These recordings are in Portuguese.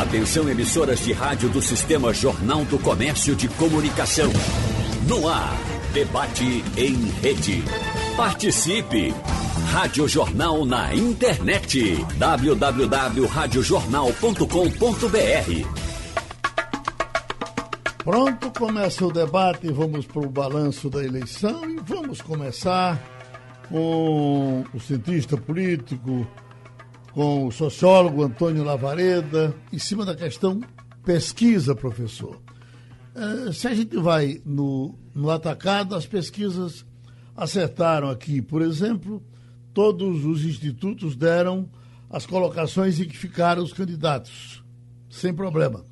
Atenção emissoras de rádio do Sistema Jornal do Comércio de Comunicação. No ar, debate em rede. Participe! Rádio Jornal na internet. www.radiojornal.com.br Pronto, começa o debate, vamos para o balanço da eleição e vamos começar com o cientista político, com o sociólogo Antônio Lavareda, em cima da questão pesquisa, professor. É, se a gente vai no, no atacado, as pesquisas acertaram aqui, por exemplo, todos os institutos deram as colocações em que ficaram os candidatos, sem problema.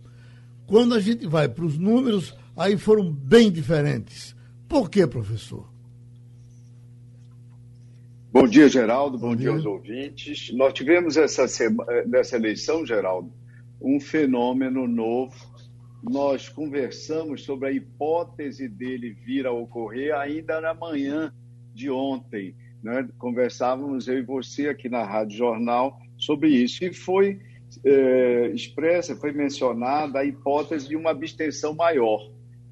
Quando a gente vai para os números, aí foram bem diferentes. Por quê, professor? Bom dia, Geraldo. Bom, Bom dia. dia aos ouvintes. Nós tivemos essa semana, nessa eleição, Geraldo, um fenômeno novo. Nós conversamos sobre a hipótese dele vir a ocorrer ainda na manhã de ontem. Né? Conversávamos eu e você aqui na Rádio Jornal sobre isso. E foi é, expressa, foi mencionada a hipótese de uma abstenção maior.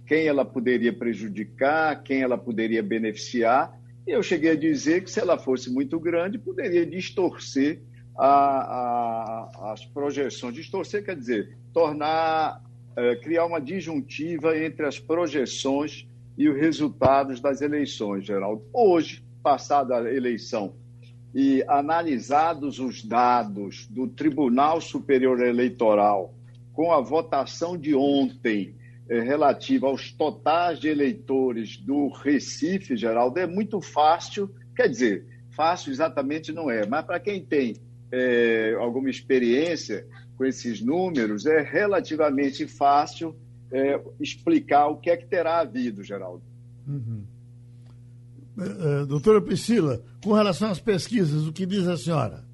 Quem ela poderia prejudicar, quem ela poderia beneficiar. Eu cheguei a dizer que se ela fosse muito grande, poderia distorcer a, a, as projeções. Distorcer quer dizer tornar, é, criar uma disjuntiva entre as projeções e os resultados das eleições, Geraldo. Hoje, passada a eleição, e analisados os dados do Tribunal Superior Eleitoral com a votação de ontem eh, relativa aos totais de eleitores do Recife, Geraldo, é muito fácil, quer dizer, fácil exatamente não é, mas para quem tem eh, alguma experiência com esses números, é relativamente fácil eh, explicar o que é que terá havido, Geraldo. Uhum. Uh, doutora Priscila, com relação às pesquisas, o que diz a senhora?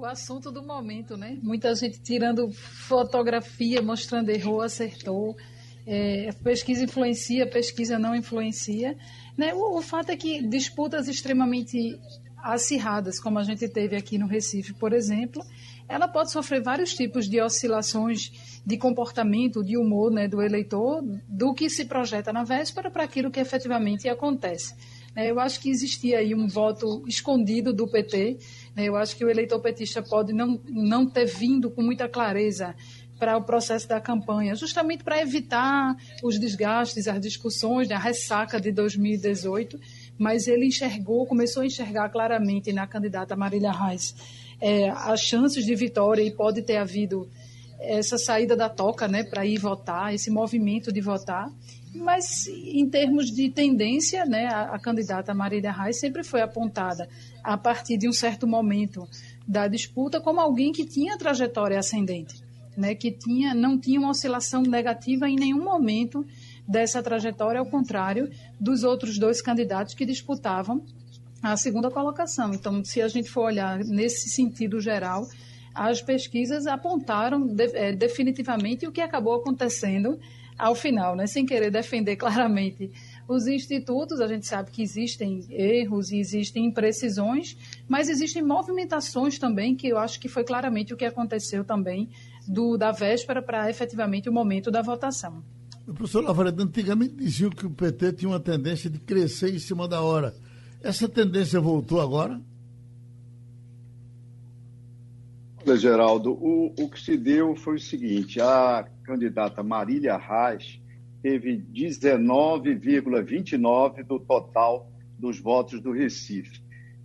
O assunto do momento, né? Muita gente tirando fotografia, mostrando errou, acertou. É, pesquisa influencia, pesquisa não influencia. Né? O, o fato é que disputas extremamente acirradas, como a gente teve aqui no Recife, por exemplo, ela pode sofrer vários tipos de oscilações de comportamento, de humor né, do eleitor, do que se projeta na véspera para aquilo que efetivamente acontece. Né, eu acho que existia aí um voto escondido do PT. Né, eu acho que o eleitor petista pode não, não ter vindo com muita clareza para o processo da campanha, justamente para evitar os desgastes, as discussões, a ressaca de 2018, mas ele enxergou, começou a enxergar claramente na candidata Marília Reis é, as chances de vitória e pode ter havido essa saída da toca né, para ir votar, esse movimento de votar. Mas, em termos de tendência, né, a, a candidata Marília Reis sempre foi apontada, a partir de um certo momento da disputa, como alguém que tinha trajetória ascendente, né, que tinha, não tinha uma oscilação negativa em nenhum momento dessa trajetória, ao contrário dos outros dois candidatos que disputavam a segunda colocação. Então, se a gente for olhar nesse sentido geral, as pesquisas apontaram é, definitivamente o que acabou acontecendo ao final, né? sem querer defender claramente os institutos, a gente sabe que existem erros e existem imprecisões, mas existem movimentações também, que eu acho que foi claramente o que aconteceu também do, da véspera para efetivamente o momento da votação. O professor Lavareda, antigamente dizia que o PT tinha uma tendência de crescer em cima da hora. Essa tendência voltou agora? Olha, Geraldo, o, o que se deu foi o seguinte: a candidata Marília Reis teve 19,29% do total dos votos do Recife.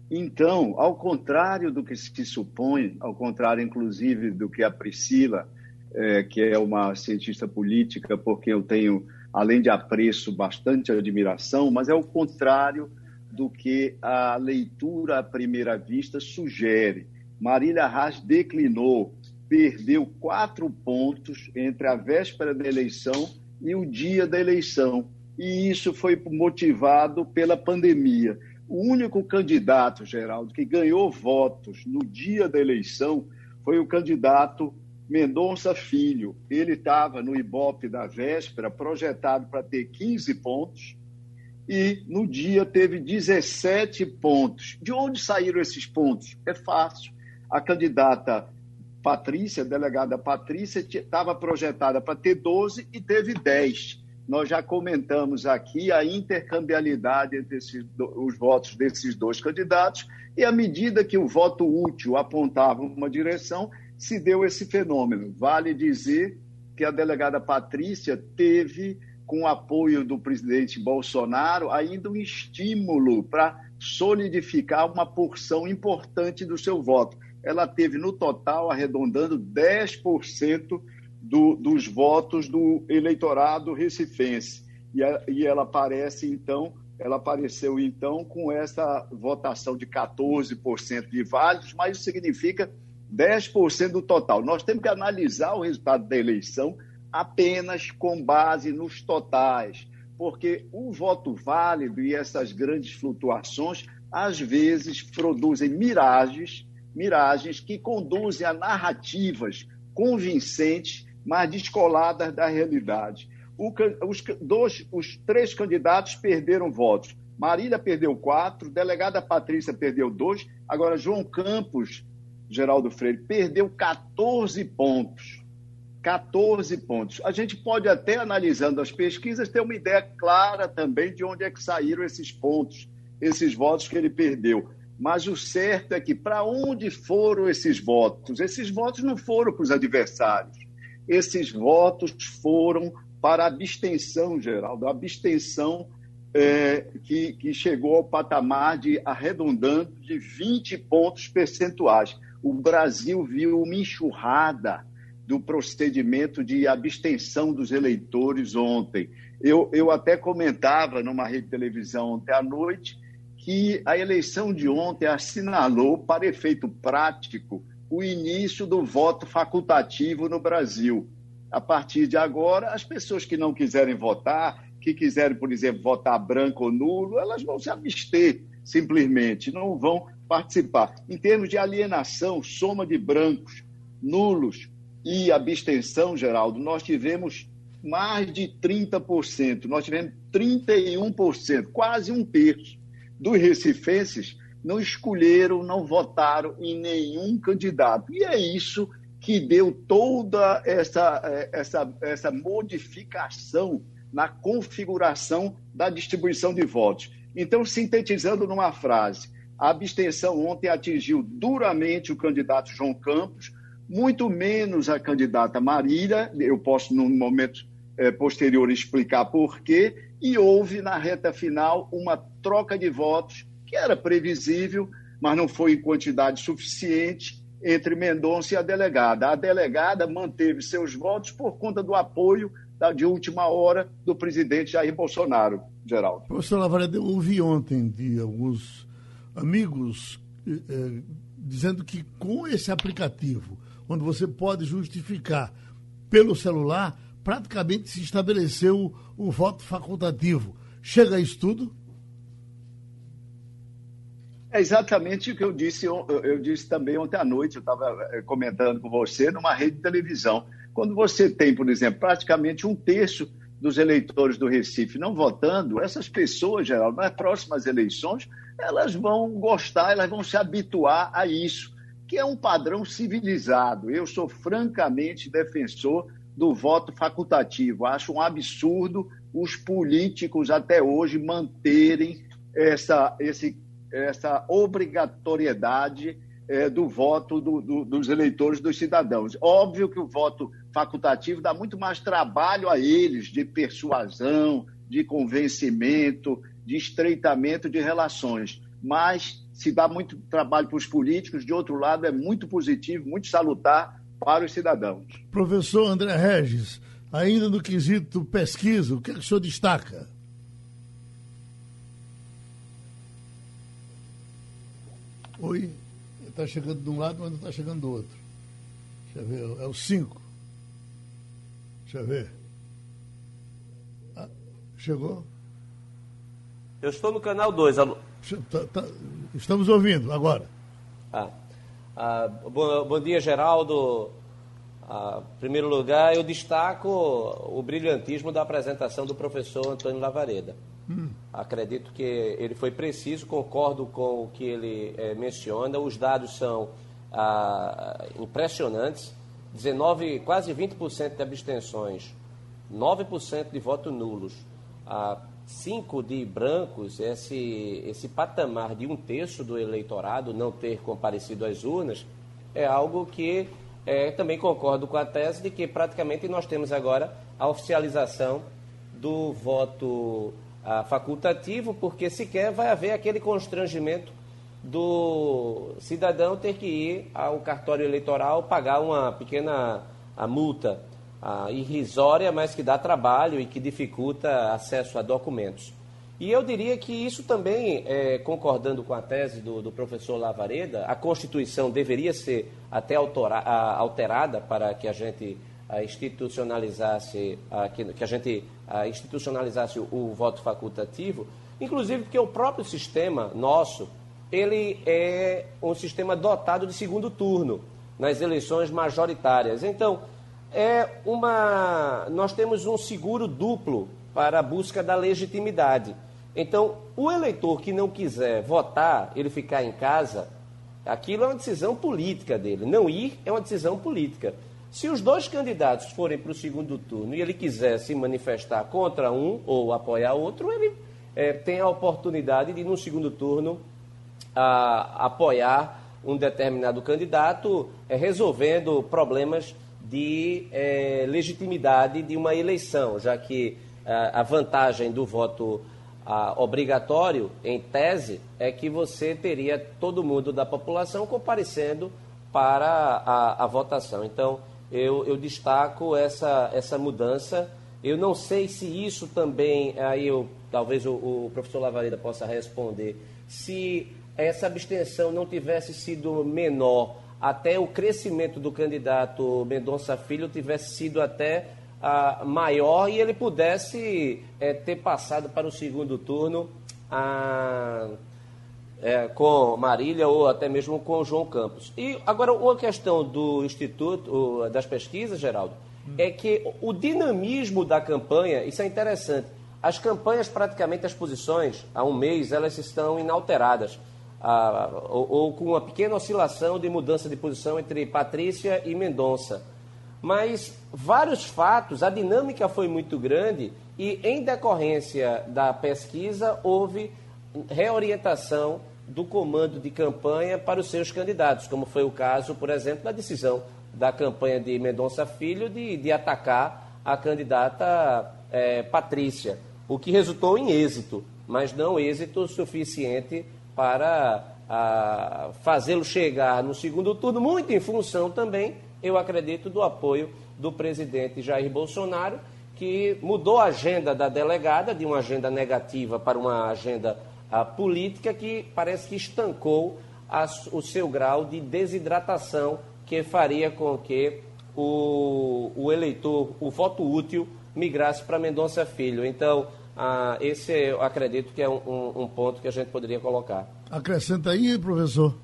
Então, ao contrário do que se supõe, ao contrário, inclusive, do que a Priscila, é, que é uma cientista política, porque eu tenho, além de apreço, bastante admiração, mas é o contrário do que a leitura à primeira vista sugere. Marília Reis declinou, perdeu quatro pontos entre a véspera da eleição e o dia da eleição. E isso foi motivado pela pandemia. O único candidato, Geraldo, que ganhou votos no dia da eleição foi o candidato Mendonça Filho. Ele estava no Ibope da véspera, projetado para ter 15 pontos, e no dia teve 17 pontos. De onde saíram esses pontos? É fácil. A candidata Patrícia, delegada Patrícia, estava projetada para ter 12 e teve 10. Nós já comentamos aqui a intercambialidade entre esses, os votos desses dois candidatos, e à medida que o voto útil apontava uma direção, se deu esse fenômeno. Vale dizer que a delegada Patrícia teve, com o apoio do presidente Bolsonaro, ainda um estímulo para solidificar uma porção importante do seu voto. Ela teve, no total, arredondando 10% do, dos votos do eleitorado recifense. E, a, e ela aparece, então, ela apareceu, então, com essa votação de 14% de válidos, mas isso significa 10% do total. Nós temos que analisar o resultado da eleição apenas com base nos totais, porque o voto válido e essas grandes flutuações, às vezes, produzem miragens, miragens que conduzem a narrativas convincentes mas descoladas da realidade. O, os, dois, os três candidatos perderam votos. Marília perdeu quatro, delegada Patrícia perdeu dois, agora João Campos, Geraldo Freire, perdeu 14 pontos. 14 pontos. A gente pode até, analisando as pesquisas, ter uma ideia clara também de onde é que saíram esses pontos, esses votos que ele perdeu. Mas o certo é que para onde foram esses votos? Esses votos não foram para os adversários esses votos foram para a abstenção, Geraldo, a abstenção é, que, que chegou ao patamar de arredondando de 20 pontos percentuais. O Brasil viu uma enxurrada do procedimento de abstenção dos eleitores ontem. Eu, eu até comentava numa rede de televisão ontem à noite que a eleição de ontem assinalou, para efeito prático, o início do voto facultativo no Brasil. A partir de agora, as pessoas que não quiserem votar, que quiserem, por exemplo, votar branco ou nulo, elas vão se abster, simplesmente, não vão participar. Em termos de alienação, soma de brancos, nulos e abstenção, Geraldo, nós tivemos mais de 30%, nós tivemos 31%, quase um terço dos recifenses não escolheram, não votaram em nenhum candidato. E é isso que deu toda essa, essa, essa modificação na configuração da distribuição de votos. Então, sintetizando numa frase, a abstenção ontem atingiu duramente o candidato João Campos, muito menos a candidata Marília, eu posso, num momento é, posterior, explicar por quê, e houve, na reta final, uma troca de votos que era previsível, mas não foi em quantidade suficiente entre Mendonça e a delegada. A delegada manteve seus votos por conta do apoio da, de última hora do presidente Jair Bolsonaro, Geraldo. Professor Lavareda, eu ouvi ontem de alguns amigos eh, eh, dizendo que com esse aplicativo, onde você pode justificar pelo celular, praticamente se estabeleceu o voto facultativo. Chega a isso tudo? É exatamente o que eu disse, eu disse também ontem à noite, eu estava eh, comentando com você numa rede de televisão. Quando você tem, por exemplo, praticamente um terço dos eleitores do Recife não votando, essas pessoas, Geraldo, nas próximas eleições, elas vão gostar, elas vão se habituar a isso, que é um padrão civilizado. Eu sou francamente defensor do voto facultativo. Acho um absurdo os políticos até hoje manterem essa, esse essa obrigatoriedade é, do voto do, do, dos eleitores, dos cidadãos. Óbvio que o voto facultativo dá muito mais trabalho a eles de persuasão, de convencimento, de estreitamento de relações, mas se dá muito trabalho para os políticos, de outro lado, é muito positivo, muito salutar para os cidadãos. Professor André Regis, ainda no quesito pesquisa, o que, é que o senhor destaca? Oi, está chegando de um lado, mas não está chegando do outro. Deixa eu ver, é o 5. Deixa eu ver. Ah, chegou? Eu estou no canal 2. Alô. Tá, tá, estamos ouvindo agora. Ah, ah, bom, bom, dia, Geraldo. Ah, em primeiro lugar, eu destaco o brilhantismo da apresentação do professor Antônio Lavareda. Hum. Acredito que ele foi preciso, concordo com o que ele é, menciona. Os dados são ah, impressionantes, 19, quase 20% de abstenções, 9% de votos nulos, ah, 5 de brancos, esse, esse patamar de um terço do eleitorado não ter comparecido às urnas, é algo que é, também concordo com a tese de que praticamente nós temos agora a oficialização do voto ah, facultativo, porque sequer vai haver aquele constrangimento do cidadão ter que ir ao cartório eleitoral pagar uma pequena a multa a irrisória, mas que dá trabalho e que dificulta acesso a documentos. E eu diria que isso também, é, concordando com a tese do, do, professor Lavareda, a Constituição deveria ser até alterada para que a gente institucionalizasse, que, que, a gente institucionalizasse o, o voto facultativo, inclusive porque o próprio sistema nosso, ele é um sistema dotado de segundo turno nas eleições majoritárias. Então, é uma nós temos um seguro duplo para a busca da legitimidade. Então, o eleitor que não quiser votar, ele ficar em casa, aquilo é uma decisão política dele. Não ir é uma decisão política. Se os dois candidatos forem para o segundo turno e ele quiser se manifestar contra um ou apoiar outro, ele é, tem a oportunidade de, no segundo turno, a, apoiar um determinado candidato, é, resolvendo problemas de é, legitimidade de uma eleição, já que a, a vantagem do voto a, obrigatório, em tese, é que você teria todo mundo da população comparecendo para a, a votação. Então, eu, eu, destaco essa, essa mudança. Eu não sei se isso também, aí eu, talvez o, o professor Lavareda possa responder, se essa abstenção não tivesse sido menor, até o crescimento do candidato Mendonça Filho tivesse sido até ah, maior e ele pudesse é, ter passado para o segundo turno é, com Marília ou até mesmo com João Campos. E agora, uma questão do Instituto das Pesquisas, Geraldo, hum. é que o dinamismo da campanha, isso é interessante. As campanhas, praticamente as posições, há um mês, elas estão inalteradas ah, ou, ou, com uma pequena oscilação de mudança de posição entre Patrícia e Mendonça. Mas vários fatos, a dinâmica foi muito grande e, em decorrência da pesquisa, houve reorientação do comando de campanha para os seus candidatos, como foi o caso, por exemplo, da decisão da campanha de Mendonça Filho de, de atacar a candidata é, Patrícia, o que resultou em êxito, mas não êxito suficiente para fazê-lo chegar no segundo turno, muito em função também, eu acredito, do apoio do presidente Jair Bolsonaro, que mudou a agenda da delegada, de uma agenda negativa para uma agenda política, que parece que estancou a, o seu grau de desidratação, que faria com que o, o eleitor, o voto útil, migrasse para Mendonça Filho. Então, ah, esse eu acredito que é um, um, um, ponto que a gente poderia colocar. Acrescenta aí, professor.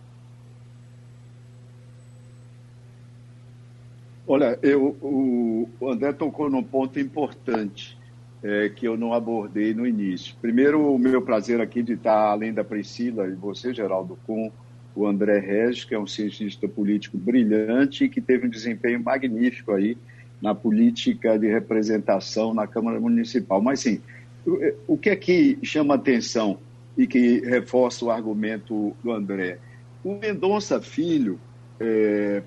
Olha, eu, o André tocou num ponto importante é, que eu não abordei no início. Primeiro, o meu prazer aqui de estar, além da Priscila e você, Geraldo, com o André Regis, que é um cientista político brilhante e que teve um desempenho magnífico aí na política de representação na Câmara Municipal. Mas, sim, o que é que chama atenção e que reforça o argumento do André? O Mendonça Filho, é,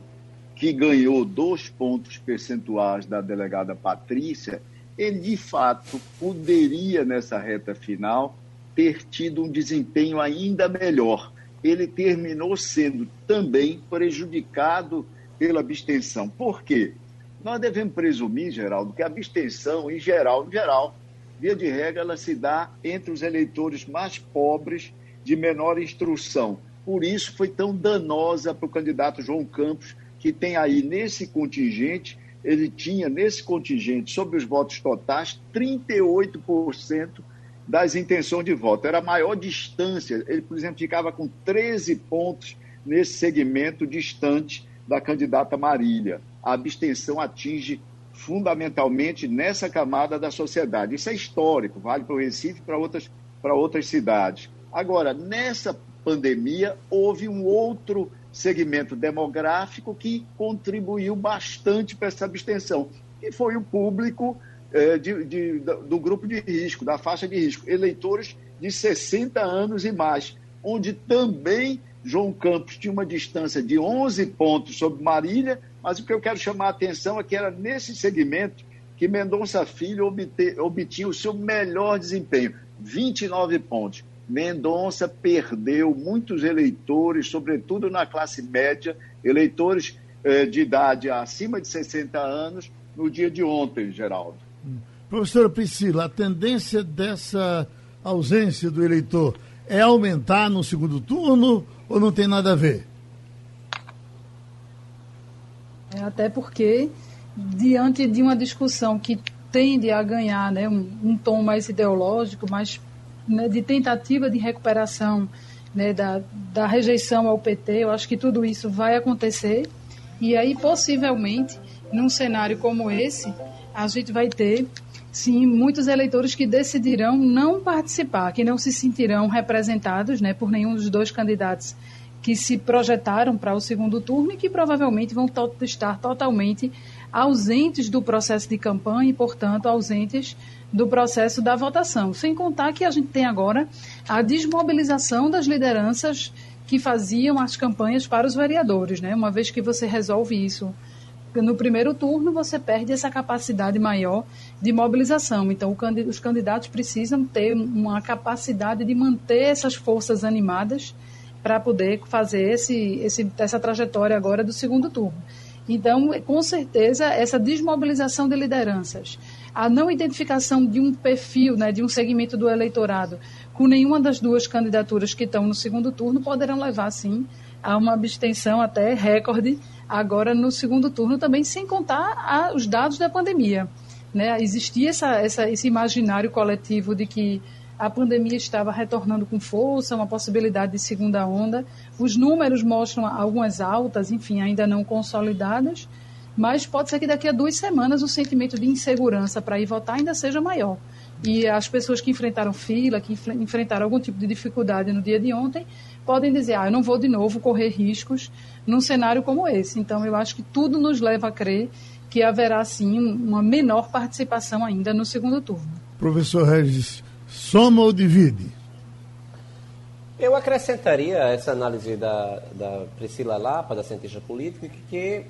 que ganhou dois pontos percentuais da delegada Patrícia, ele de fato poderia, nessa reta final, ter tido um desempenho ainda melhor. Ele terminou sendo também prejudicado pela abstenção. Por quê? Nós devemos presumir, Geraldo, que a abstenção, em geral, em geral, via de regra, ela se dá entre os eleitores mais pobres, de menor instrução. Por isso foi tão danosa para o candidato João Campos, que tem aí nesse contingente, ele tinha nesse contingente, sobre os votos totais, 38% das intenções de voto. Era a maior distância. Ele, por exemplo, ficava com 13 pontos nesse segmento distante da candidata Marília. A abstenção atinge fundamentalmente nessa camada da sociedade. Isso é histórico, vale para o Recife e para outras, para outras cidades. Agora, nessa pandemia, houve um outro segmento demográfico que contribuiu bastante para essa abstenção, que foi o público é, de, de, do grupo de risco, da faixa de risco, eleitores de 60 anos e mais, onde também João Campos tinha uma distância de 11 pontos sobre Marília, mas o que eu quero chamar a atenção é que era nesse segmento que Mendonça Filho obtinha o seu melhor desempenho, 29 pontos. Mendonça perdeu muitos eleitores, sobretudo na classe média, eleitores eh, de idade acima de 60 anos, no dia de ontem, Geraldo. Professora Priscila, a tendência dessa ausência do eleitor é aumentar no segundo turno ou não tem nada a ver? É, até porque, diante de uma discussão que tende a ganhar né, um, um tom mais ideológico, mais né, de tentativa de recuperação né, da, da rejeição ao PT, eu acho que tudo isso vai acontecer. E aí, possivelmente, num cenário como esse, a gente vai ter, sim, muitos eleitores que decidirão não participar, que não se sentirão representados né, por nenhum dos dois candidatos que se projetaram para o segundo turno e que provavelmente vão to estar totalmente ausentes do processo de campanha e, portanto, ausentes do processo da votação. Sem contar que a gente tem agora a desmobilização das lideranças que faziam as campanhas para os vereadores, né? Uma vez que você resolve isso no primeiro turno, você perde essa capacidade maior de mobilização. Então, os candidatos precisam ter uma capacidade de manter essas forças animadas para poder fazer esse, esse, essa trajetória agora do segundo turno. Então, com certeza, essa desmobilização de lideranças, a não identificação de um perfil, né, de um segmento do eleitorado com nenhuma das duas candidaturas que estão no segundo turno poderão levar, sim, a uma abstenção até recorde agora no segundo turno também, sem contar a, os dados da pandemia. Né? Existia essa, essa, esse imaginário coletivo de que a pandemia estava retornando com força, uma possibilidade de segunda onda. Os números mostram algumas altas, enfim, ainda não consolidadas, mas pode ser que daqui a duas semanas o sentimento de insegurança para ir votar ainda seja maior. E as pessoas que enfrentaram fila, que enfrentaram algum tipo de dificuldade no dia de ontem, podem dizer, ah, eu não vou de novo correr riscos num cenário como esse. Então, eu acho que tudo nos leva a crer que haverá, sim, uma menor participação ainda no segundo turno. Professor Regis, soma ou divide? Eu acrescentaria essa análise da, da Priscila Lapa, da cientista política, que, que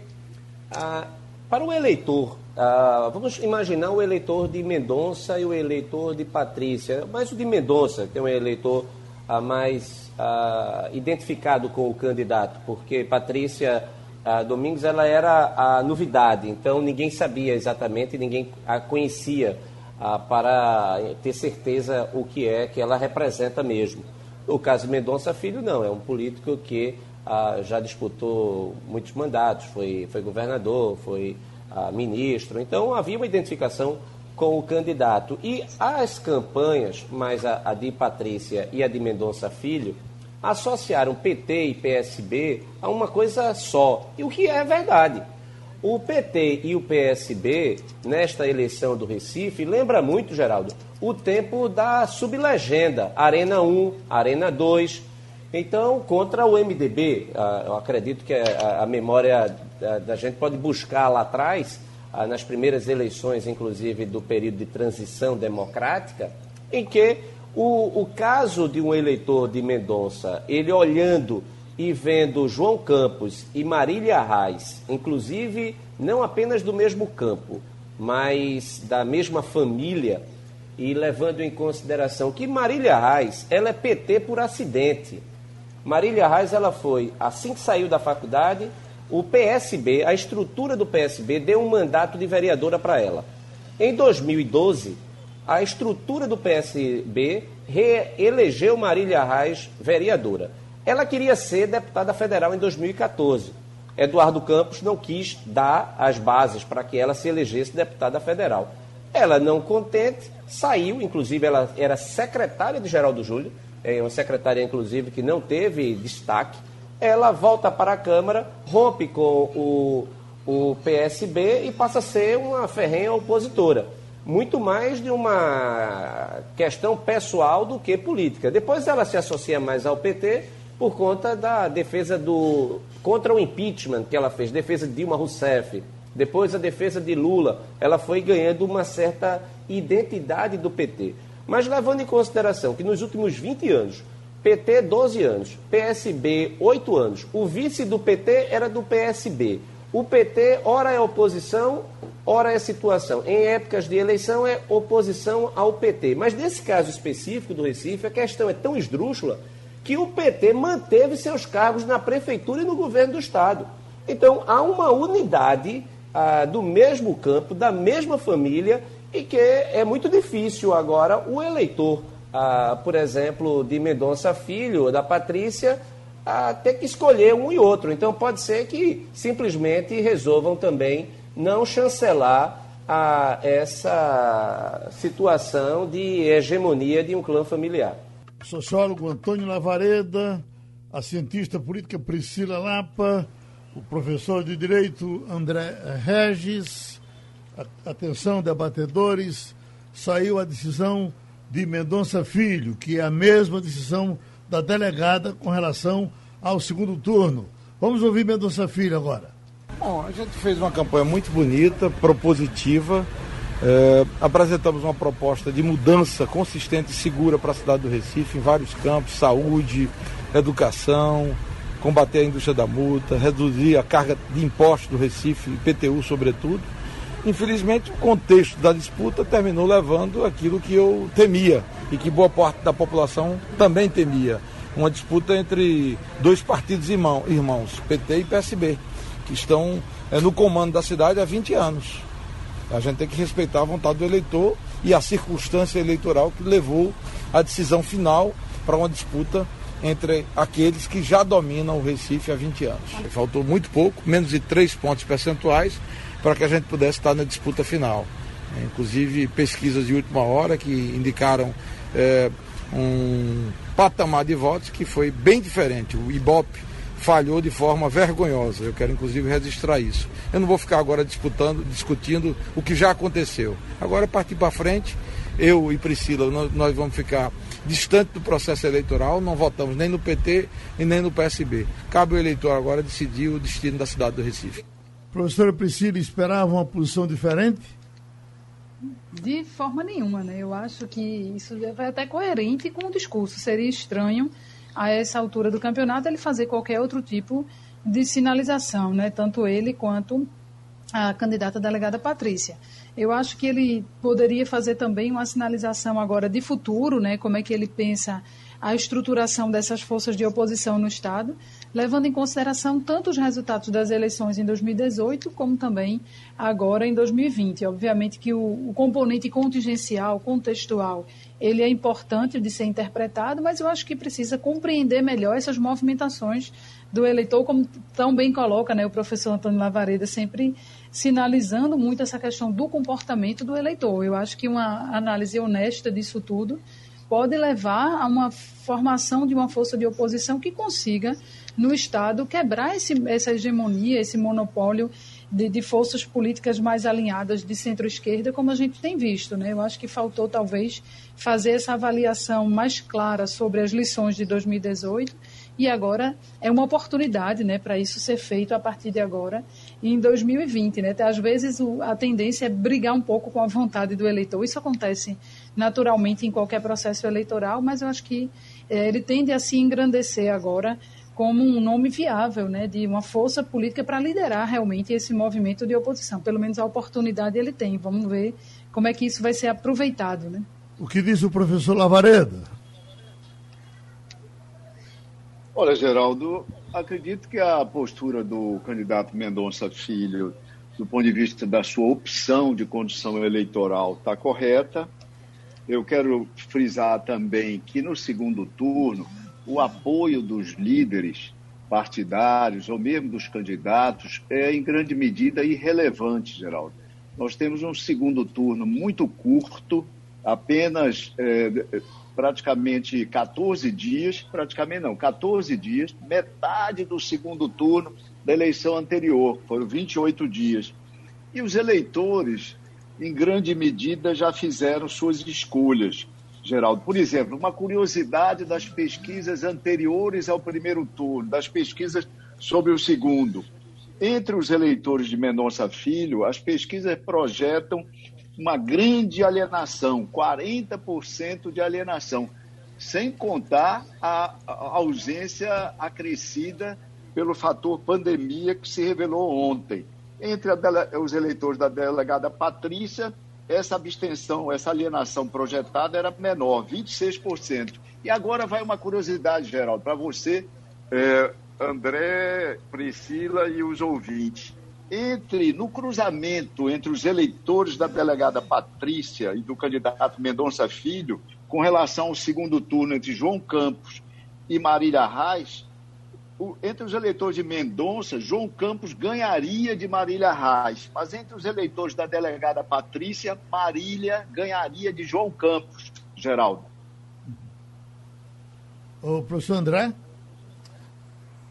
ah, para o eleitor, ah, vamos imaginar o eleitor de Mendonça e o eleitor de Patrícia, mas o de Mendonça tem um eleitor ah, mais ah, identificado com o candidato, porque Patrícia ah, Domingos ela era a novidade, então ninguém sabia exatamente, ninguém a conhecia ah, para ter certeza o que é que ela representa mesmo. No caso de Mendonça Filho, não, é um político que ah, já disputou muitos mandatos, foi, foi governador, foi ah, ministro, então havia uma identificação com o candidato. E as campanhas, mais a, a de Patrícia e a de Mendonça Filho, associaram PT e PSB a uma coisa só, e o que é verdade. O PT e o PSB, nesta eleição do Recife, lembra muito, Geraldo, o tempo da sublegenda, Arena 1, Arena 2. Então, contra o MDB, eu acredito que a, memória da, gente pode buscar lá atrás, nas primeiras eleições, inclusive do período de transição democrática, em que o, o caso de um eleitor de Mendonça, ele olhando e vendo João Campos e Marília Reis, inclusive não apenas do mesmo campo, mas da mesma família, e levando em consideração que Marília Reis, ela é PT por acidente. Marília Reis, ela foi, assim que saiu da faculdade, o PSB, a estrutura do PSB, deu um mandato de vereadora para ela. Em 2012, a estrutura do PSB reelegeu Marília Reis vereadora. Ela queria ser deputada federal em 2014. Eduardo Campos não quis dar as bases para que ela se elegesse deputada federal. Ela, não contente, saiu, inclusive ela era secretária de Geraldo Júlio, é uma secretária, inclusive, que não teve destaque, ela volta para a Câmara, rompe com o, o PSB e passa a ser uma ferrenha opositora. Muito mais de uma questão pessoal do que política. Depois ela se associa mais ao PT por conta da defesa do contra o impeachment que ela fez, defesa de Dilma Rousseff, depois a defesa de Lula, ela foi ganhando uma certa identidade do PT. Mas levando em consideração que nos últimos 20 anos, PT 12 anos, PSB 8 anos, o vice do PT era do PSB. O PT, ora é oposição, ora é situação. Em épocas de eleição é oposição ao PT. Mas nesse caso específico do Recife, a questão é tão esdrúxula que o PT manteve seus cargos na prefeitura e no governo do Estado. Então há uma unidade ah, do mesmo campo, da mesma família, e que é muito difícil agora o eleitor, ah, por exemplo, de Mendonça Filho, da Patrícia, a ter que escolher um e outro. Então pode ser que simplesmente resolvam também não chancelar a essa situação de hegemonia de um clã familiar. Sociólogo Antônio Lavareda, a cientista política Priscila Lapa, o professor de Direito André Regis. Atenção, debatedores, saiu a decisão de Mendonça Filho, que é a mesma decisão da delegada com relação ao segundo turno. Vamos ouvir Mendonça Filho agora. Bom, a gente fez uma campanha muito bonita, propositiva. É, apresentamos uma proposta de mudança consistente e segura para a cidade do Recife em vários campos: saúde, educação, combater a indústria da multa, reduzir a carga de impostos do Recife, IPTU sobretudo. Infelizmente, o contexto da disputa terminou levando aquilo que eu temia e que boa parte da população também temia. Uma disputa entre dois partidos irmãos, PT e PSB, que estão é, no comando da cidade há 20 anos. A gente tem que respeitar a vontade do eleitor e a circunstância eleitoral que levou a decisão final para uma disputa entre aqueles que já dominam o Recife há 20 anos. Faltou muito pouco, menos de 3 pontos percentuais, para que a gente pudesse estar na disputa final. É, inclusive pesquisas de última hora que indicaram é, um patamar de votos que foi bem diferente. O Ibope falhou de forma vergonhosa. Eu quero inclusive registrar isso. Eu não vou ficar agora disputando, discutindo o que já aconteceu. Agora partir para frente, eu e Priscila, nós, vamos ficar distante do processo eleitoral, não votamos nem no PT e nem no PSB. Cabe ao eleitor agora decidir o destino da cidade do Recife. Professora Priscila, esperava uma posição diferente? De forma nenhuma, né? Eu acho que isso vai até coerente com o discurso. Seria estranho, a essa altura do campeonato, ele fazer qualquer outro tipo de sinalização, né? Tanto ele quanto a candidata delegada Patrícia. Eu acho que ele poderia fazer também uma sinalização agora de futuro, né? Como é que ele pensa a estruturação dessas forças de oposição no Estado, levando em consideração tanto os resultados das eleições em 2018, como também agora em 2020. Obviamente que o, o componente contingencial, contextual, ele é importante de ser interpretado, mas eu acho que precisa compreender melhor essas movimentações do eleitor, como tão bem coloca né, o professor Antônio Lavareda, sempre sinalizando muito essa questão do comportamento do eleitor. Eu acho que uma análise honesta disso tudo pode levar a uma formação de uma força de oposição que consiga, no Estado, quebrar esse, essa hegemonia, esse monopólio de, de, forças políticas mais alinhadas de centro-esquerda, como a gente tem visto. Né? Eu acho que faltou, talvez, fazer essa avaliação mais clara sobre as lições de 2018 e agora é uma oportunidade né, para isso ser feito a partir de agora em 2020. Né? Às vezes a tendência é brigar um pouco com a vontade do eleitor. Isso acontece naturalmente em qualquer processo eleitoral, mas eu acho que é, ele tende a se engrandecer agora como um nome viável, né, de uma força política para liderar realmente esse movimento de oposição. Pelo menos a oportunidade ele tem. Vamos ver como é que isso vai ser aproveitado, né? O que diz o professor Lavareda? Olha, Geraldo, acredito que a postura do candidato Mendonça Filho, do ponto de vista da sua opção de condição eleitoral, está correta. Eu quero frisar também que no segundo turno, o apoio dos líderes partidários ou mesmo dos candidatos é em grande medida irrelevante, Geraldo. Nós temos um segundo turno muito curto, apenas é, praticamente 14 dias, praticamente não, 14 dias, metade do segundo turno da eleição anterior, foram 28 dias. E os eleitores em grande medida, já fizeram suas escolhas. Geraldo. Por exemplo, uma curiosidade das pesquisas anteriores ao primeiro turno, das pesquisas sobre o segundo. Entre os eleitores de Mendonça Filho, as pesquisas projetam uma grande alienação, 40% de alienação, sem contar a, ausência acrescida pelo fator pandemia que se revelou ontem. Entre os eleitores da delegada Patrícia, essa abstenção, essa alienação projetada era menor, 26%. E agora vai uma curiosidade, Geraldo, para você, é, André, Priscila e os ouvintes entre no cruzamento entre os eleitores da delegada Patrícia e do candidato Mendonça Filho, com relação ao segundo turno entre João Campos e Marília Reis, entre os eleitores de Mendonça, João Campos ganharia de Marília Reis, mas entre os eleitores da delegada Patrícia, Marília ganharia de João Campos, Geraldo. O professor André?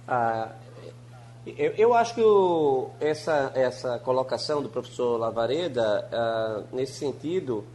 Ah, eu, eu acho que o, essa, essa colocação do professor Lavareda, uh, nesse sentido,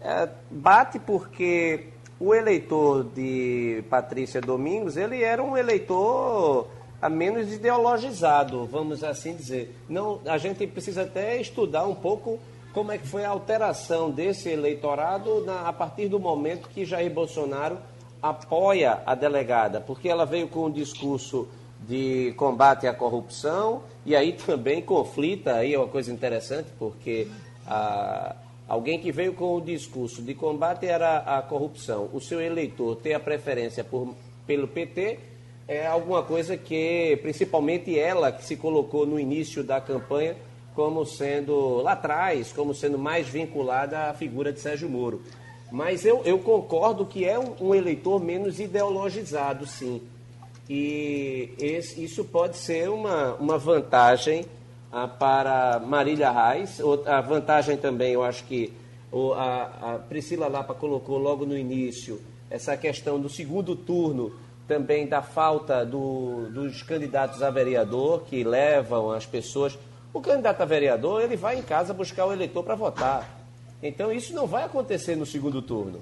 uh, bate porque o eleitor de Patrícia Domingos, ele era um eleitor a menos ideologizado, vamos assim dizer. Não, a gente precisa até estudar um pouco como é que foi a alteração desse eleitorado na, a partir do momento que Jair Bolsonaro apoia a delegada, porque ela veio com um discurso de combate à corrupção e aí também conflita, aí é uma coisa interessante, porque a, alguém que veio com o discurso de combate era a corrupção, o seu eleitor ter a preferência por, pelo PT é alguma coisa que, principalmente ela, que se colocou no início da campanha como sendo, lá atrás, como sendo mais vinculada à figura de Sérgio Moro. Mas eu, eu concordo que é um, um eleitor menos ideologizado, sim. E esse, isso pode ser uma, uma vantagem para Marília Reis. A vantagem também, eu acho que a, Priscila Lapa colocou logo no início, essa questão do segundo turno, também da falta do, dos candidatos a vereador, que levam as pessoas. O candidato a vereador, ele vai em casa buscar o eleitor para votar. Então, isso não vai acontecer no segundo turno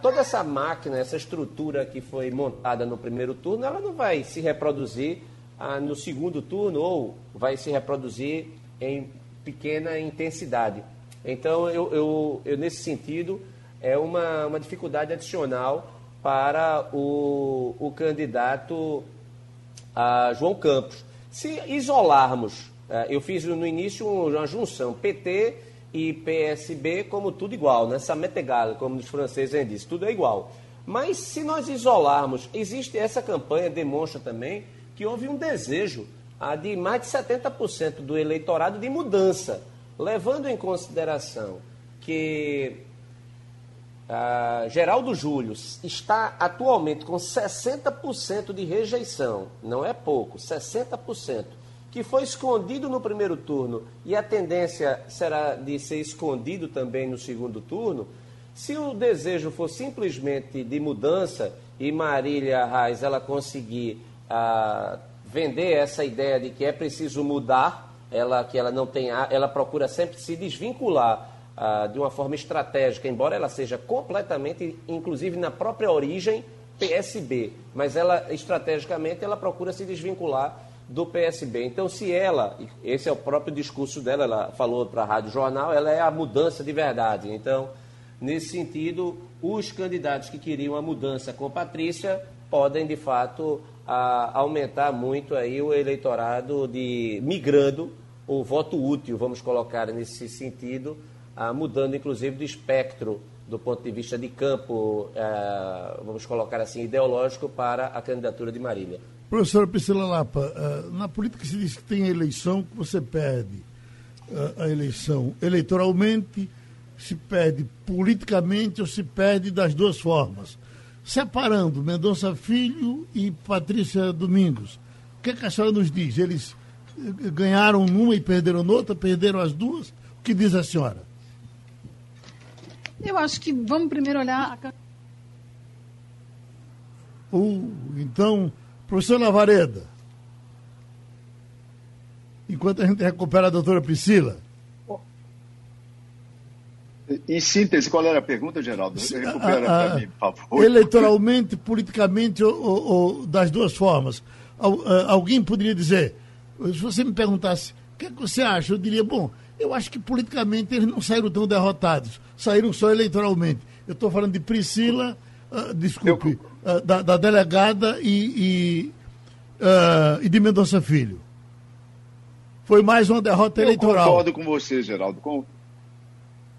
toda essa máquina, essa estrutura que foi montada no primeiro turno, ela não vai se reproduzir a, no segundo turno ou vai se reproduzir em pequena intensidade. Então, eu, eu, eu nesse sentido, é uma, uma dificuldade adicional para o, o candidato a João Campos. Se isolarmos, é, eu fiz no início uma junção PT e PSB como tudo igual, né? Samet égal, como os franceses dizem, tudo é igual. Mas se nós isolarmos, existe essa campanha demonstra também que houve um desejo ah, de mais de 70% do eleitorado de mudança, levando em consideração que ah, Geraldo Júlio está atualmente com 60% de rejeição, não é pouco, 60% que foi escondido no primeiro turno e a tendência será de ser escondido também no segundo turno, se o desejo for simplesmente de mudança e Marília Reis ela conseguir vender essa ideia de que é preciso mudar, ela que ela não tem, ela procura sempre se desvincular de uma forma estratégica, embora ela seja completamente, inclusive na própria origem PSB, mas ela estrategicamente ela procura se desvincular do PSB. Então, se ela, esse é o próprio discurso dela, ela falou para a Rádio Jornal, ela é a mudança de verdade. Então, nesse sentido, os candidatos que queriam a mudança com Patrícia podem, de fato, a, aumentar muito aí o eleitorado de migrando o voto útil, vamos colocar nesse sentido, a, mudando inclusive do espectro do ponto de vista de campo, é, vamos colocar assim, ideológico para a candidatura de Marília. Professora Priscila Lapa, uh, na política se diz que tem eleição que você perde a eleição eleitoralmente, se perde politicamente ou se perde das duas formas. Separando Mendonça Filho e Patrícia Domingos, o que, é que a senhora nos diz? Eles eh, ganharam numa e perderam noutra, perderam as duas? O que diz a senhora? Eu acho que vamos primeiro olhar a... Uh, então, Professor Lavareda, enquanto a gente recupera a doutora Priscila. Em síntese, qual era a pergunta, Geraldo? Recupera para mim, por favor. Eleitoralmente, politicamente, ou, ou, ou, das duas formas. Alguém poderia dizer, se você me perguntasse, o que, é que você acha? Eu diria, bom, eu acho que politicamente eles não saíram tão derrotados, saíram só eleitoralmente. Eu estou falando de Priscila, uh, desculpe, eu... uh, da, da, delegada e, e, uh, e de Mendonça Filho. Foi mais uma derrota eu eleitoral. Eu concordo com você, Geraldo. Com...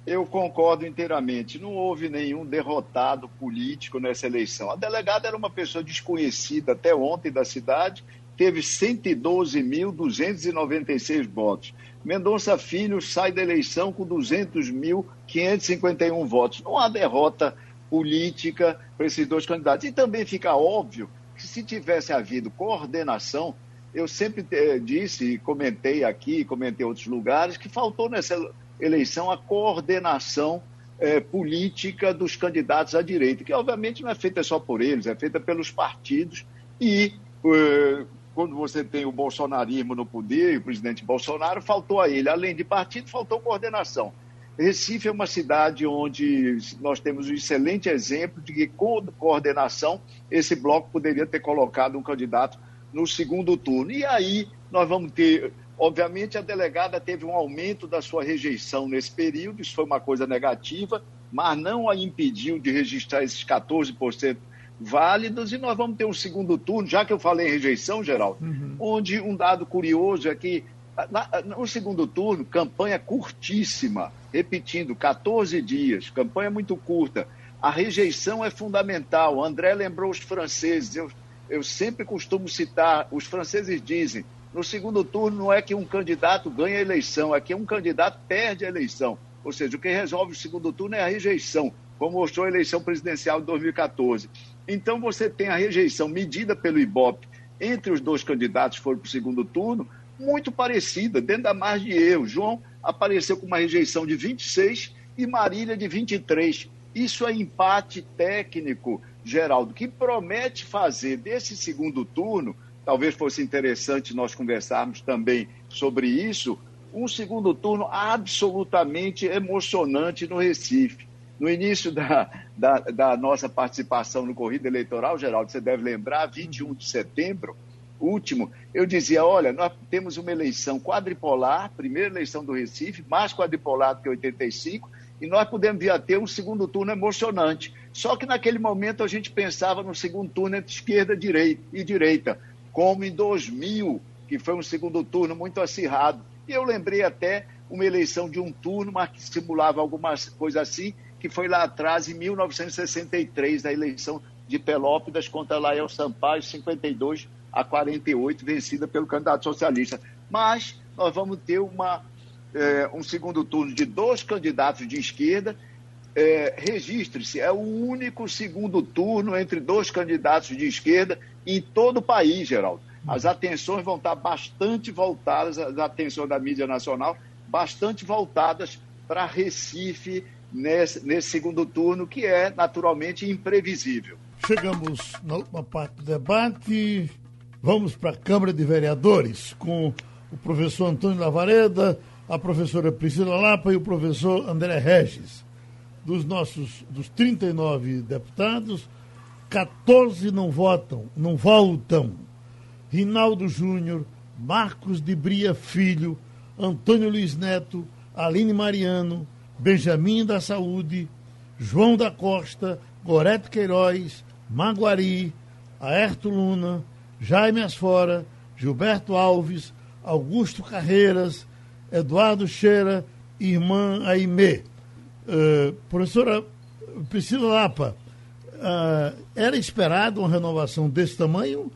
Eu concordo inteiramente. Não houve nenhum derrotado político nessa eleição. A delegada era uma pessoa desconhecida até ontem da cidade, teve 112.296 votos. Mendonça Filho sai da eleição com 200.551 votos. Não há derrota política para esses dois candidatos. E também fica óbvio que se tivesse havido coordenação, eu sempre eh, disse e comentei aqui, comentei em outros lugares, que faltou nessa eleição a coordenação eh, política dos candidatos à direita, que obviamente não é feita só por eles, é feita pelos partidos e eh, quando você tem o bolsonarismo no poder o presidente Bolsonaro, faltou a ele, além de partido, faltou coordenação. Recife é uma cidade onde nós temos um excelente exemplo de que, com coordenação, esse bloco poderia ter colocado um candidato no segundo turno. E aí nós vamos ter. Obviamente, a delegada teve um aumento da sua rejeição nesse período, isso foi uma coisa negativa, mas não a impediu de registrar esses 14% válidos e nós vamos ter um segundo turno, já que eu falei em rejeição, Geraldo, uhum. onde um dado curioso é que no segundo turno, campanha curtíssima, repetindo, 14 dias, campanha muito curta. A rejeição é fundamental. André lembrou os franceses. Eu, eu sempre costumo citar, os franceses dizem, no segundo turno não é que um candidato ganha a eleição, é que um candidato perde a eleição. Ou seja, o que resolve o segundo turno é a rejeição, como mostrou a eleição presidencial de 2014. Então você tem a rejeição medida pelo IBOP entre os dois candidatos que foram para o segundo turno, muito parecida, dentro da margem de erro. João apareceu com uma rejeição de 26 e Marília de 23. Isso é empate técnico, Geraldo, que promete fazer desse segundo turno, talvez fosse interessante nós conversarmos também sobre isso, um segundo turno absolutamente emocionante no Recife. No início da, da, da, nossa participação no corrida eleitoral, Geraldo, você deve lembrar, 21 de setembro, último, eu dizia: olha, nós temos uma eleição quadripolar, primeira eleição do Recife, mais quadripolar do que 85, e nós podemos vir a ter um segundo turno emocionante. Só que naquele momento a gente pensava no segundo turno entre esquerda e direita, como em 2000, que foi um segundo turno muito acirrado. E eu lembrei até uma eleição de um turno, mas que simulava alguma coisa assim, que foi lá atrás, em 1963, na eleição de Pelópidas contra Lael Sampaio, 52 a 48, vencida pelo candidato socialista. Mas nós vamos ter uma, é, um segundo turno de dois candidatos de esquerda. É, Registre-se, é o único segundo turno entre dois candidatos de esquerda em todo o país, Geraldo. As atenções vão estar bastante voltadas, as atenções da mídia nacional, bastante voltadas para Recife nesse, nesse segundo turno, que é naturalmente imprevisível. Chegamos na última parte do debate. Vamos para a Câmara de Vereadores com o professor Antônio Lavareda, a professora Priscila Lapa e o professor André Regis. Dos nossos dos 39 deputados, 14 não votam, não voltam. Rinaldo Júnior, Marcos de Bria Filho, Antônio Luiz Neto, Aline Mariano, Benjamin da Saúde, João da Costa, Gorete Queiroz, Maguari, Aerto Luna, Jaime Asfora, Gilberto Alves, Augusto Carreiras, Eduardo Cheira, irmã Aimee. Uh, professora Priscila Lapa, uh, era esperado uma renovação desse tamanho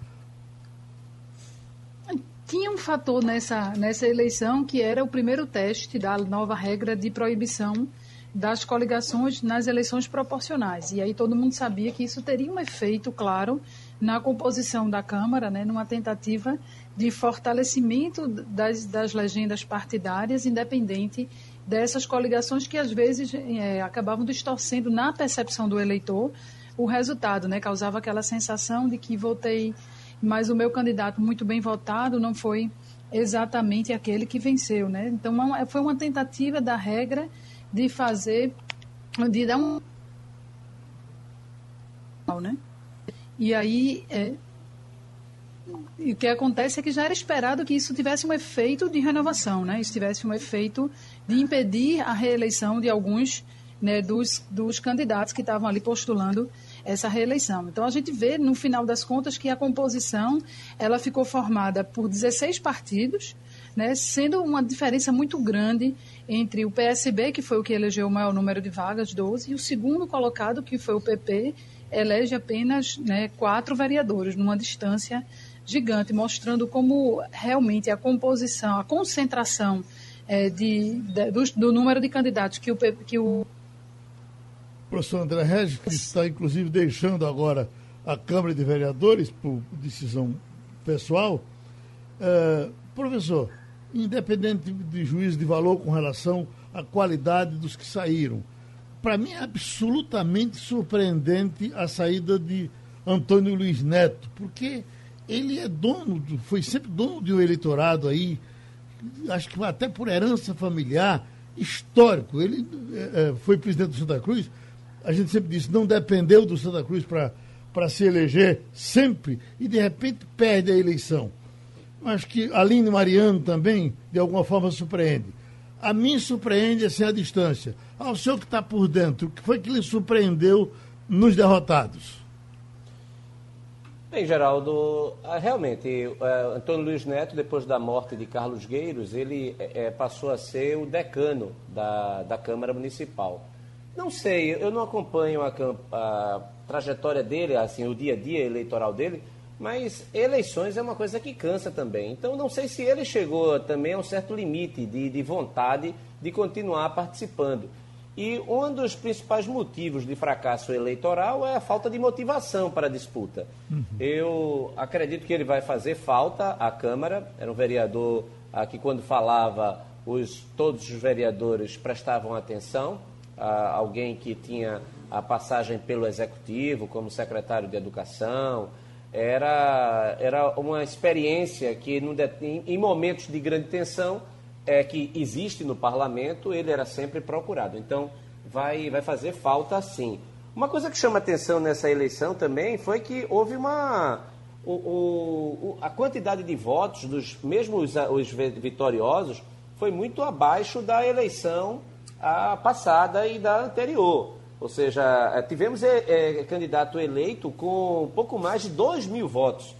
tinha um fator nessa, nessa eleição que era o primeiro teste da nova regra de proibição das coligações nas eleições proporcionais. E aí todo mundo sabia que isso teria um efeito, claro, na composição da Câmara, né, numa tentativa de fortalecimento das, das legendas partidárias, independente dessas coligações que às vezes é, acabavam distorcendo na percepção do eleitor o resultado, né, causava aquela sensação de que votei mas o meu candidato muito bem votado não foi exatamente aquele que venceu, né? Então foi uma tentativa da regra de fazer de dar um. Né? E aí, é, e o que acontece é que já era esperado que isso tivesse um efeito de renovação, né? Isso tivesse um efeito de impedir a reeleição de alguns né, dos, dos candidatos que estavam ali postulando essa reeleição. Então a gente vê no final das contas que a composição ela ficou formada por 16 partidos, né, sendo uma diferença muito grande entre o PSB, que foi o que elegeu o maior número de vagas, 12, e o segundo colocado, que foi o PP, elege apenas né, quatro vereadores, numa distância gigante, mostrando como realmente a composição, a concentração é, de, de do, do, número de candidatos que o, que o professor André Regis, que está inclusive deixando agora a Câmara de Vereadores por decisão pessoal. É, professor, independente de juízo de valor com relação à qualidade dos que saíram, para mim é absolutamente surpreendente a saída de Antônio Luiz Neto, porque ele é dono, foi sempre dono de um eleitorado aí, acho que até por herança familiar, histórico. Ele é, foi presidente do Santa Cruz, a gente sempre disse, não dependeu do Santa Cruz para se eleger sempre, e de repente perde a eleição. Acho que Aline Mariano também, de alguma forma, surpreende. A mim surpreende assim a distância. Ao senhor que está por dentro, o que foi que lhe surpreendeu nos derrotados? Bem, Geraldo, ah, realmente, uh, Antônio Luiz Neto, depois da morte de Carlos Gueiros, ele é, passou a ser o decano da, da Câmara Municipal. Não sei, eu não acompanho a, a trajetória dele, assim, o dia a dia eleitoral dele, mas eleições é uma coisa que cansa também. Então, não sei se ele chegou também a um certo limite de, de vontade de continuar participando. E um dos principais motivos de fracasso eleitoral é a falta de motivação para a disputa. Uhum. Eu acredito que ele vai fazer falta à Câmara. Era um vereador ah, que, quando falava, os, todos os vereadores prestavam atenção. Ah, alguém que tinha a passagem pelo Executivo, como secretário de Educação. Era, era uma experiência que, em, em momentos de grande tensão, é, que existe no parlamento, ele era sempre procurado. Então, vai, vai fazer falta sim. Uma coisa que chama atenção nessa eleição também foi que houve uma. O, o, a quantidade de votos dos mesmos os vitoriosos foi muito abaixo da eleição a passada e da anterior. Ou seja, é, tivemos é, é, candidato eleito com pouco mais de 2 mil votos.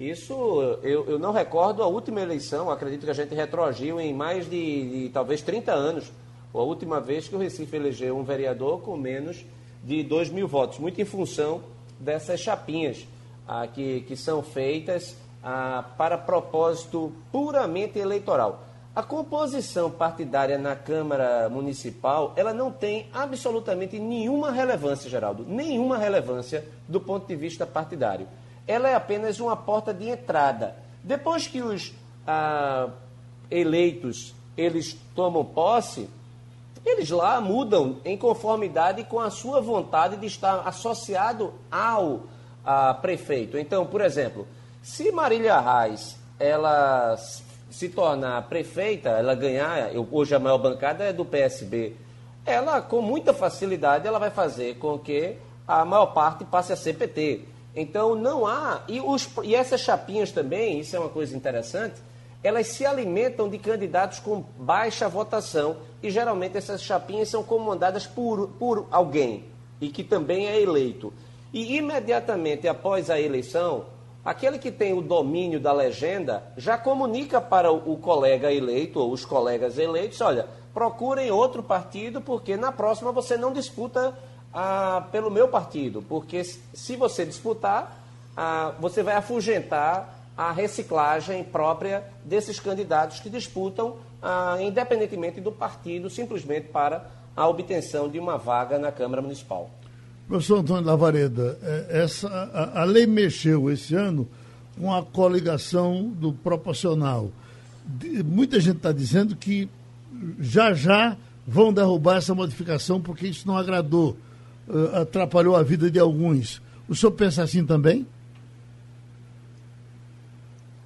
Isso eu, eu não recordo a última eleição, acredito que a gente retroagiu em mais de, de talvez 30 anos, a última vez que o Recife elegeu um vereador com menos de 2 mil votos, muito em função dessas chapinhas ah, que, que são feitas ah, para propósito puramente eleitoral. A composição partidária na Câmara Municipal, ela não tem absolutamente nenhuma relevância, Geraldo, nenhuma relevância do ponto de vista partidário ela é apenas uma porta de entrada. Depois que os ah, eleitos eles tomam posse, eles lá mudam em conformidade com a sua vontade de estar associado ao ah, prefeito. Então, por exemplo, se Marília Reis ela se tornar prefeita, ela ganhar, hoje a maior bancada é do PSB, ela com muita facilidade ela vai fazer com que a maior parte passe a ser PT. Então não há. E, os, e essas chapinhas também, isso é uma coisa interessante, elas se alimentam de candidatos com baixa votação. E geralmente essas chapinhas são comandadas por, por alguém e que também é eleito. E imediatamente após a eleição, aquele que tem o domínio da legenda já comunica para o, colega eleito ou os colegas eleitos: olha, procurem outro partido, porque na próxima você não disputa ah, pelo meu partido, porque se você disputar, ah, você vai afugentar a reciclagem própria desses candidatos que disputam, ah, independentemente do partido, simplesmente para a obtenção de uma vaga na Câmara Municipal. Professor Antônio Lavareda, é, essa, a, a lei mexeu esse ano com a coligação do proporcional. Muita gente está dizendo que já já vão derrubar essa modificação porque isso não agradou uh, atrapalhou a vida de alguns. O senhor pensa assim também?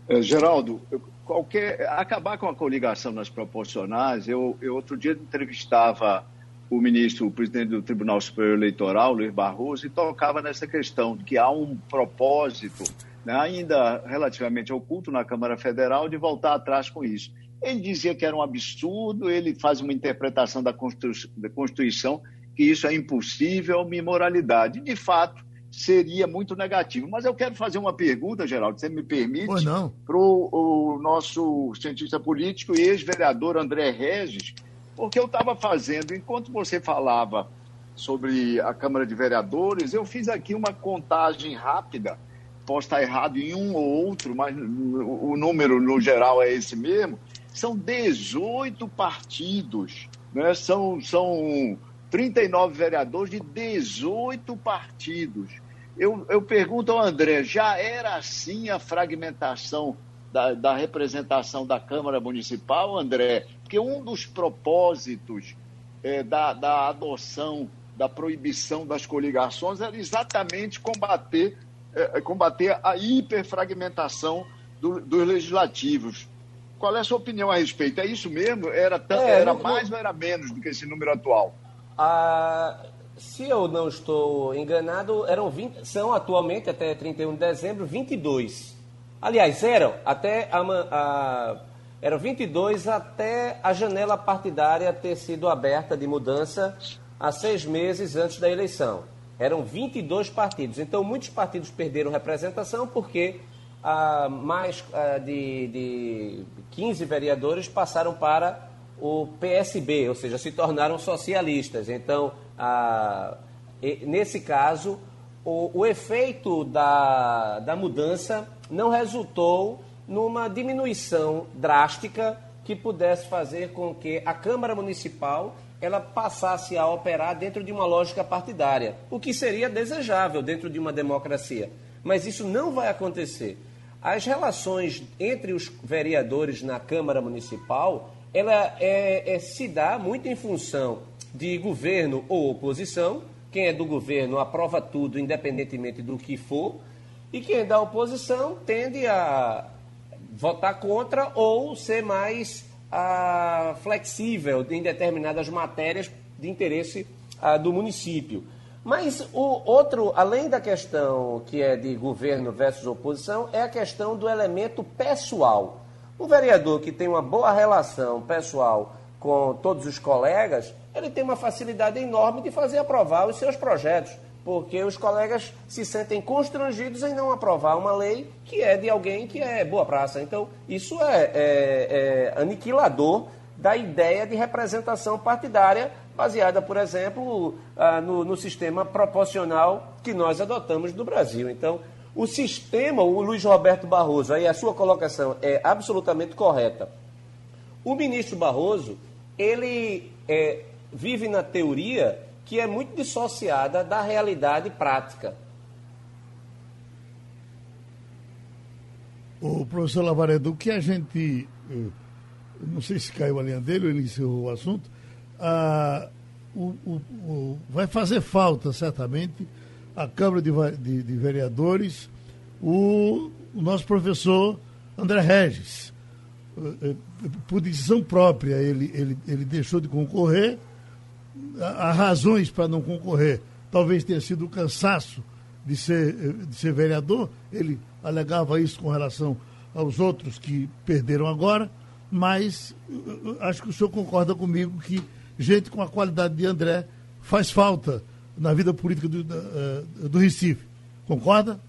É, Geraldo, qualquer acabar com a coligação nas proporcionais, eu, eu outro dia entrevistava o ministro, o presidente do Tribunal Superior Eleitoral, Luiz Barroso, e tocava nessa questão de que há um propósito, né, ainda relativamente oculto na Câmara Federal, de voltar atrás com isso. Ele dizia que era um absurdo, ele faz uma interpretação da Constituição que isso é impossível, uma imoralidade. De fato, seria muito negativo. Mas eu quero fazer uma pergunta, Geraldo, você me permite, para o nosso cientista político e ex-vereador André Regis, porque eu estava fazendo, enquanto você falava sobre a Câmara de Vereadores, eu fiz aqui uma contagem rápida, posso estar errado em um ou outro, mas o número no geral é esse mesmo, são 18 partidos, né? são, são 39 vereadores de 18 partidos. Eu, eu pergunto ao André, já era assim a fragmentação da, da representação da Câmara Municipal, André? Porque um dos propósitos é, da, da adoção da proibição das coligações era exatamente combater, é, combater a hiperfragmentação do, dos legislativos. Qual é a sua opinião a respeito? É isso mesmo? Era, é, era mais ou era menos do que esse número atual? Ah, se eu não estou enganado, eram 20, são atualmente, até 31 de dezembro, 22. Aliás, eram até a, a, eram 22 até a janela partidária ter sido aberta de mudança há seis meses antes da eleição. Eram 22 partidos. Então, muitos partidos perderam representação porque ah, mais ah, de, de 15 vereadores passaram para o PSB, ou seja, se tornaram socialistas. Então, a, nesse caso, o, o efeito da, da mudança não resultou numa diminuição drástica que pudesse fazer com que a Câmara Municipal ela passasse a operar dentro de uma lógica partidária, o que seria desejável dentro de uma democracia. Mas isso não vai acontecer. As relações entre os vereadores na Câmara Municipal ela é, é, se dá muito em função de governo ou oposição. Quem é do governo aprova tudo, independentemente do que for, e quem é da oposição tende a votar contra ou ser mais ah, flexível em determinadas matérias de interesse ah, do município. Mas o outro, além da questão que é de governo versus oposição, é a questão do elemento pessoal. O vereador que tem uma boa relação pessoal com todos os colegas, ele tem uma facilidade enorme de fazer aprovar os seus projetos, porque os colegas se sentem constrangidos em não aprovar uma lei que é de alguém que é boa praça. Então, isso é, é, é aniquilador da ideia de representação partidária baseada, por exemplo, ah, no, no sistema proporcional que nós adotamos no Brasil. Então, o sistema, o Luiz Roberto Barroso, aí a sua colocação é absolutamente correta. O ministro Barroso, ele é, vive na teoria que é muito dissociada da realidade prática. O professor Lavaredo, o que a gente. Eh, não sei se caiu a linha dele ele encerrou o assunto. Ah, o, o, o, vai fazer falta, certamente, a Câmara de, de, de Vereadores, o, o, nosso professor André Regis. Eh, eh, por decisão própria, ele, ele, ele deixou de concorrer. Há razões para não concorrer. Talvez tenha sido o cansaço de ser, eh, de ser vereador. Ele alegava isso com relação aos outros que perderam agora. Mas acho que o senhor concorda comigo que gente com a qualidade de André faz falta na vida política do, do, do Recife. Concorda?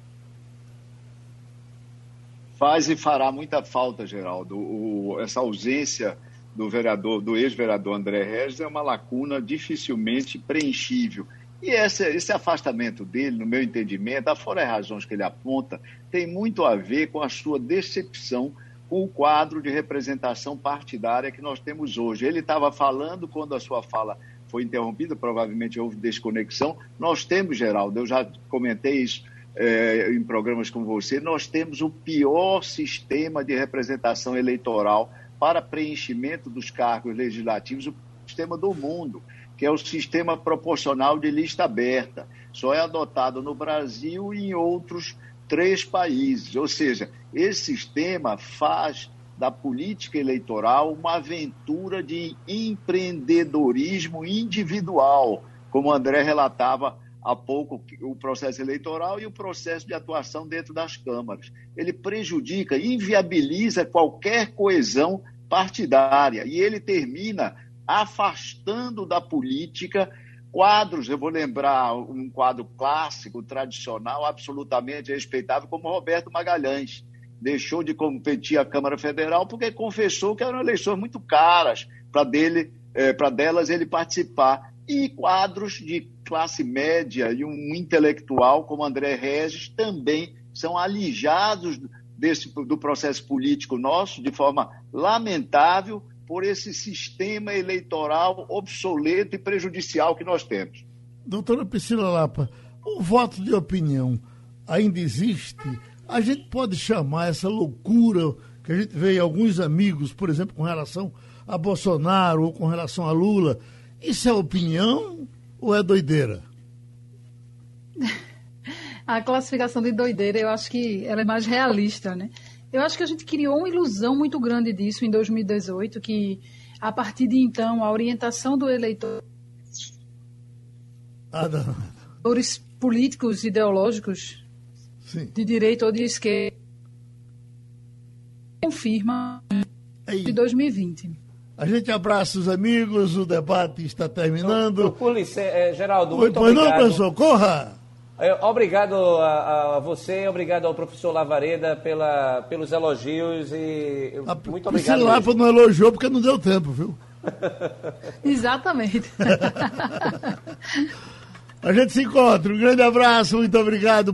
Faz e fará muita falta, Geraldo. O, essa ausência do vereador, do ex-vereador André Regis é uma lacuna dificilmente preenchível. E esse, esse afastamento dele, no meu entendimento, afora as razões que ele aponta, tem muito a ver com a sua decepção com o quadro de representação partidária que nós temos hoje. Ele estava falando quando a sua fala foi interrompida, provavelmente houve desconexão. Nós temos, Geraldo, eu já comentei isso é, em programas como você, nós temos o pior sistema de representação eleitoral para preenchimento dos cargos legislativos, o sistema do mundo, que é o sistema proporcional de lista aberta. Só é adotado no Brasil e em outros três países. Ou seja, esse sistema faz da política eleitoral uma aventura de empreendedorismo individual, como André relatava há pouco o processo eleitoral e o processo de atuação dentro das câmaras. Ele prejudica, inviabiliza qualquer coesão partidária e ele termina afastando da política quadros, eu vou lembrar um quadro clássico, tradicional, absolutamente respeitável, como Roberto Magalhães. Deixou de competir a Câmara Federal porque confessou que eram eleições muito caras para dele, é, para delas ele participar. E quadros de classe média e um intelectual como André Regis também são alijados desse, do processo político nosso de forma lamentável por esse sistema eleitoral obsoleto e prejudicial que nós temos. Doutora Priscila Lapa, o voto de opinião ainda existe? A gente pode chamar essa loucura que a gente vê em alguns amigos, por exemplo, com relação a Bolsonaro ou com relação a Lula, isso é opinião ou é doideira? A classificação de doideira, eu acho que ela é mais realista, né? Eu acho que a gente criou uma ilusão muito grande disso em 2018, que a partir de então a orientação do eleitor ah, políticos ideológicos Sim. de direita ou de esquerda confirma de 2020. A gente abraça os amigos, o debate está terminando. Polícia, é, Geraldo, Oi, muito pois obrigado. não, professor, corra! É, obrigado a, a, você, obrigado ao professor Lavareda pela, pelos elogios e a, muito obrigado. lá não elogiou porque não deu tempo, viu? Exatamente. a gente se encontra. Um grande abraço, muito obrigado.